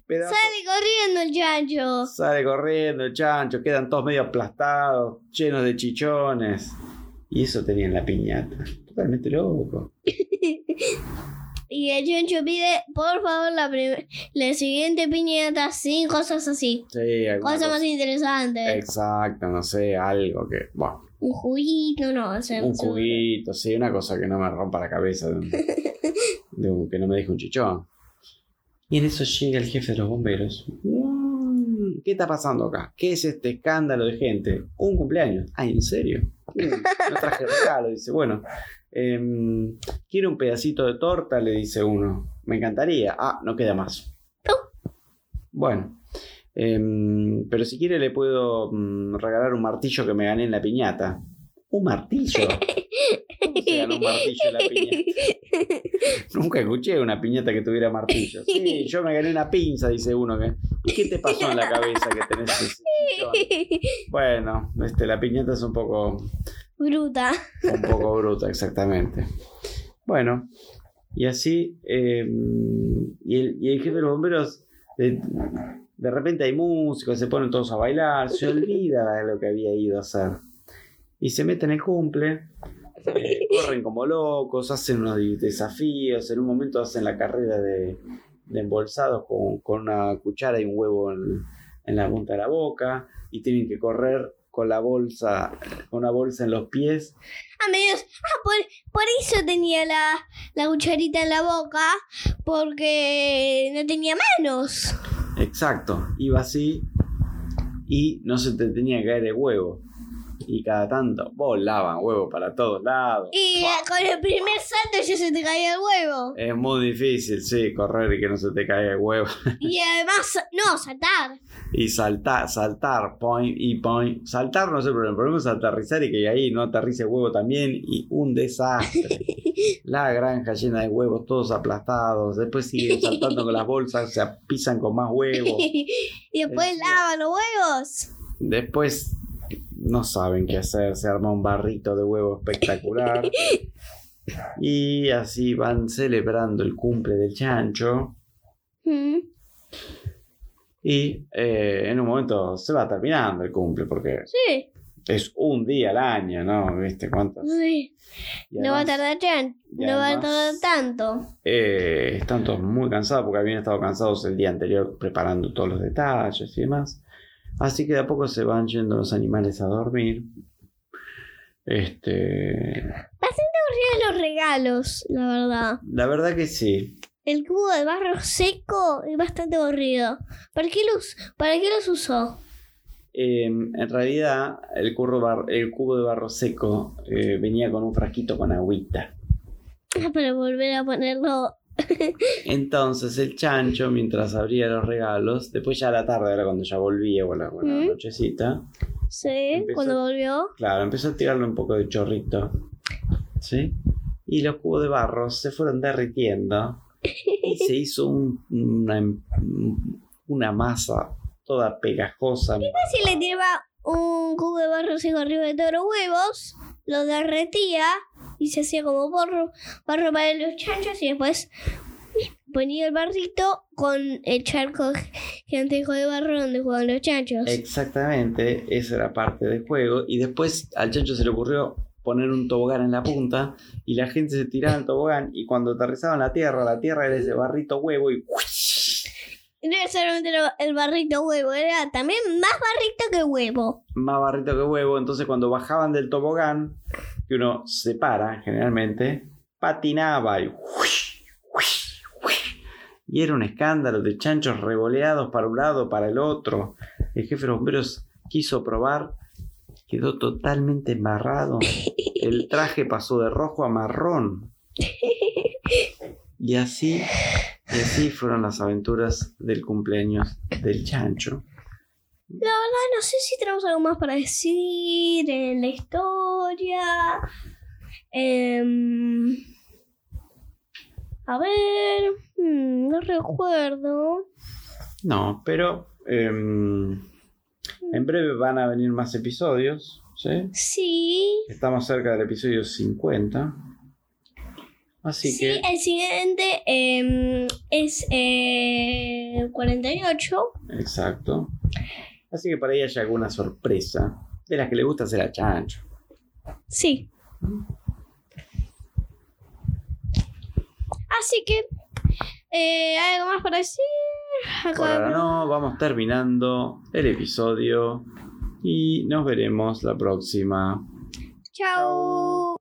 Sale corriendo el chancho. Sale corriendo el chancho, quedan todos medio aplastados, llenos de chichones. Y eso tenía en la piñata. Totalmente loco. Y el chancho pide, por favor, la, la siguiente piñata sin cosas así. Sí, Cosas cosa- más interesantes. Exacto, no sé, algo que. Bueno, Un juguito, no. o sea, un juguito, sí, una cosa que no me rompa la cabeza. De un- de un- que no me deje un chichón. Y en eso llega el jefe de los bomberos. Mm, ¿Qué está pasando acá? ¿Qué es este escándalo de gente? Un cumpleaños. Ay, ¿en serio? No traje regalo. Dice, bueno, em, quiero un pedacito de torta, le dice uno. Me encantaría. Ah, no queda más. Bueno, em, pero si quiere le puedo mm, regalar un martillo que me gané en la piñata. ¿Un martillo? ¿Cómo se gana un martillo en la piñata? Nunca escuché una piñata que tuviera martillo. Sí, yo me gané una pinza, dice uno. Que, ¿Y qué te pasó en la cabeza que tenés ese? Bueno, este, la piñata es un poco, Bruta. un poco bruta, exactamente. Bueno, y así, eh, y, el, y el jefe de los bomberos, de, de repente hay músicos, se ponen todos a bailar, se olvida de lo que había ido a hacer. Y se mete en el cumple, corren como locos, hacen unos desafíos, en un momento hacen la carrera de, de embolsados con, con una cuchara y un huevo en, en la punta de la boca, y tienen que correr con la bolsa, con una bolsa en los pies. Ah, medios. Ah, por, por eso tenía la, la cucharita en la boca. Porque no tenía manos. Exacto, iba así y no se te tenía que caer el huevo. Y cada tanto volaban huevos para todos lados. Y eh, con el primer salto ya se te caía el huevo. Es muy difícil, sí, correr y que no se te caiga el huevo. Y además, no, saltar. Y saltar, saltar, point y point. Saltar no sé, pero el problema es aterrizar y que ahí no aterrice el huevo también. Y un desastre. La granja llena de huevos, todos aplastados. Después siguen saltando con las bolsas, se pisan con más huevos. y después lavan los huevos. Después no saben qué hacer, se arma un barrito de huevo espectacular. Y así van celebrando el cumple del chancho. Mm. Y eh, en un momento se va terminando el cumple, porque Sí, es un día al año, ¿no? ¿Viste cuántos? sí. No va a tardar tan- no va a tardar tanto. eh, están todos muy cansados porque habían estado cansados el día anterior preparando todos los detalles y demás. Así que de a poco se van yendo los animales a dormir. Este, Mira los regalos, la verdad. la verdad que sí. El cubo de barro seco es bastante aburrido. ¿Para qué los, para qué los usó? Eh, en realidad, el, bar- el cubo de barro seco eh, venía con un frasquito con agüita. Ah, Para volver a ponerlo. Entonces el chancho, mientras abría los regalos, después ya a la tarde, era cuando ya volvía, o la, o la ¿Mm? nochecita, Sí, Empezó- cuando volvió. claro, empezó a tirarle un poco de chorrito. ¿Sí? Y los cubos de barro se fueron derritiendo y se hizo un- una, una masa toda pegajosa. Si le tiraba un cubo de barro seco arriba de todos los huevos, lo derretía y se hacía como barro, barro para los chanchos y después ponía el barrito con el charco gigantesco de barro donde jugaban los chanchos. Exactamente, esa era parte del juego. Y después al chancho se le ocurrió poner un tobogán en la punta y la gente se tiraba al tobogán y cuando aterrizaba en la tierra, la tierra era ese barrito huevo y no era solamente el barrito huevo, era también más barrito que huevo. más barrito que huevo. Entonces cuando bajaban del tobogán, que uno se para generalmente, patinaba y... Y era un escándalo de chanchos revoleados para un lado, para el otro. El jefe de los bomberos quiso probar, quedó totalmente embarrado. El traje pasó de rojo a marrón. Y así, y así fueron las aventuras del cumpleaños del chancho. La verdad, no sé si tenemos algo más para decir en la historia. Em, a ver, mm, no recuerdo. No, pero em, en breve van a venir más episodios. ¿sí? Sí. Estamos cerca del episodio 50. Así Sí, que, el siguiente em, es eh, 48. exacto. Así que para ella hay alguna sorpresa de las que le gusta hacer a Chancho. Sí. Así que, eh, ¿algo más para decir? Acá- Por ahora no, vamos terminando el episodio y nos veremos la próxima. Chao.